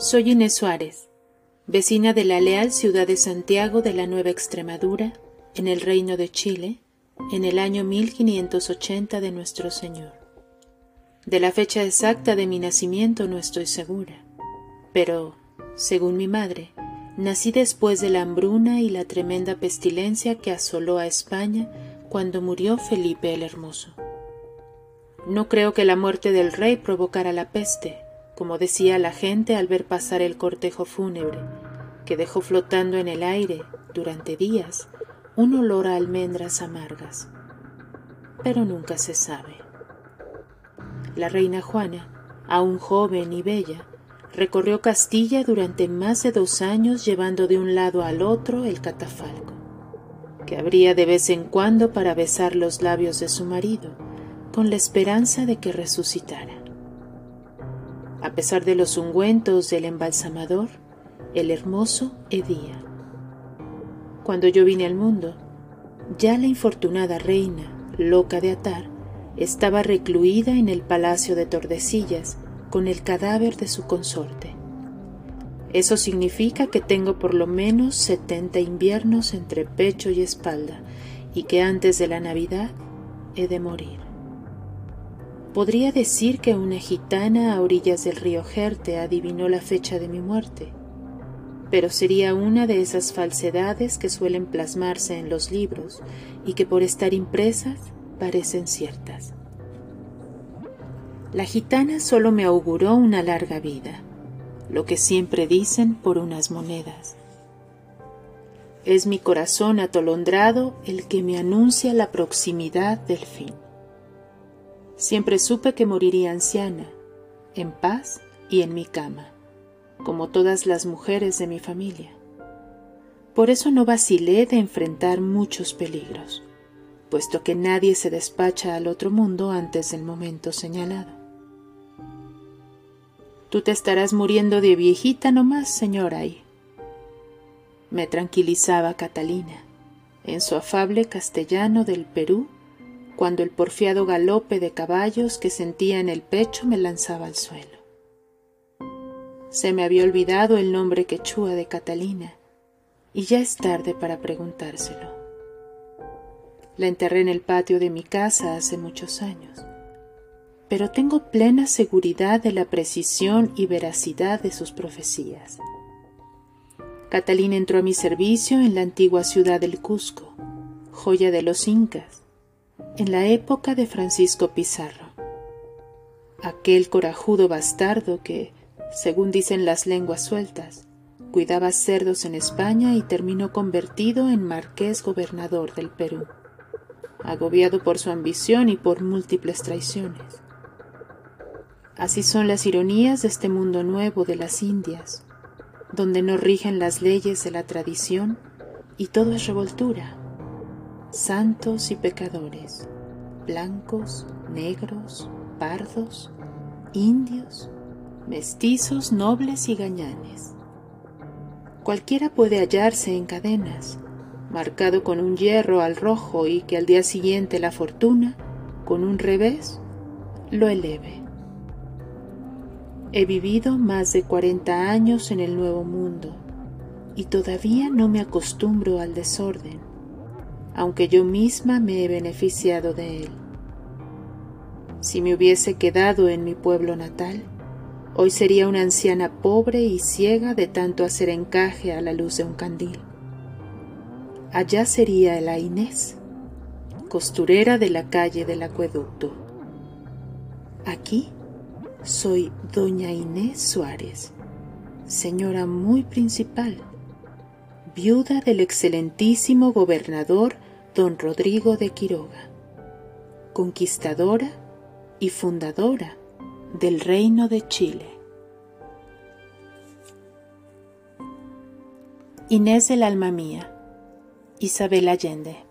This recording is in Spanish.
Soy Inés Suárez, vecina de la leal ciudad de Santiago de la Nueva Extremadura, en el Reino de Chile, en el año 1580 de nuestro Señor. De la fecha exacta de mi nacimiento no estoy segura, pero, según mi madre, nací después de la hambruna y la tremenda pestilencia que asoló a España cuando murió Felipe el Hermoso. No creo que la muerte del rey provocara la peste, como decía la gente al ver pasar el cortejo fúnebre, que dejó flotando en el aire, durante días, un olor a almendras amargas. Pero nunca se sabe. La reina Juana, aún joven y bella, recorrió Castilla durante más de dos años llevando de un lado al otro el catafalco, que abría de vez en cuando para besar los labios de su marido, con la esperanza de que resucitara. A pesar de los ungüentos del embalsamador, el hermoso hedía. Cuando yo vine al mundo, ya la infortunada reina, loca de atar, estaba recluida en el palacio de Tordesillas con el cadáver de su consorte. Eso significa que tengo por lo menos setenta inviernos entre pecho y espalda y que antes de la Navidad he de morir. Podría decir que una gitana a orillas del río Jerte adivinó la fecha de mi muerte, pero sería una de esas falsedades que suelen plasmarse en los libros y que por estar impresas parecen ciertas. La gitana solo me auguró una larga vida, lo que siempre dicen por unas monedas. Es mi corazón atolondrado el que me anuncia la proximidad del fin. Siempre supe que moriría anciana, en paz y en mi cama, como todas las mujeres de mi familia. Por eso no vacilé de enfrentar muchos peligros, puesto que nadie se despacha al otro mundo antes del momento señalado. Tú te estarás muriendo de viejita nomás, señora, y me tranquilizaba Catalina, en su afable castellano del Perú cuando el porfiado galope de caballos que sentía en el pecho me lanzaba al suelo. Se me había olvidado el nombre quechua de Catalina, y ya es tarde para preguntárselo. La enterré en el patio de mi casa hace muchos años, pero tengo plena seguridad de la precisión y veracidad de sus profecías. Catalina entró a mi servicio en la antigua ciudad del Cusco, joya de los incas, en la época de Francisco Pizarro, aquel corajudo bastardo que, según dicen las lenguas sueltas, cuidaba cerdos en España y terminó convertido en marqués gobernador del Perú, agobiado por su ambición y por múltiples traiciones. Así son las ironías de este mundo nuevo de las Indias, donde no rigen las leyes de la tradición y todo es revoltura santos y pecadores, blancos, negros, pardos, indios, mestizos, nobles y gañanes. Cualquiera puede hallarse en cadenas, marcado con un hierro al rojo y que al día siguiente la fortuna, con un revés, lo eleve. He vivido más de cuarenta años en el Nuevo Mundo y todavía no me acostumbro al desorden aunque yo misma me he beneficiado de él. Si me hubiese quedado en mi pueblo natal, hoy sería una anciana pobre y ciega de tanto hacer encaje a la luz de un candil. Allá sería la Inés, costurera de la calle del acueducto. Aquí soy doña Inés Suárez, señora muy principal viuda del excelentísimo gobernador don Rodrigo de Quiroga, conquistadora y fundadora del Reino de Chile. Inés del alma mía, Isabel Allende.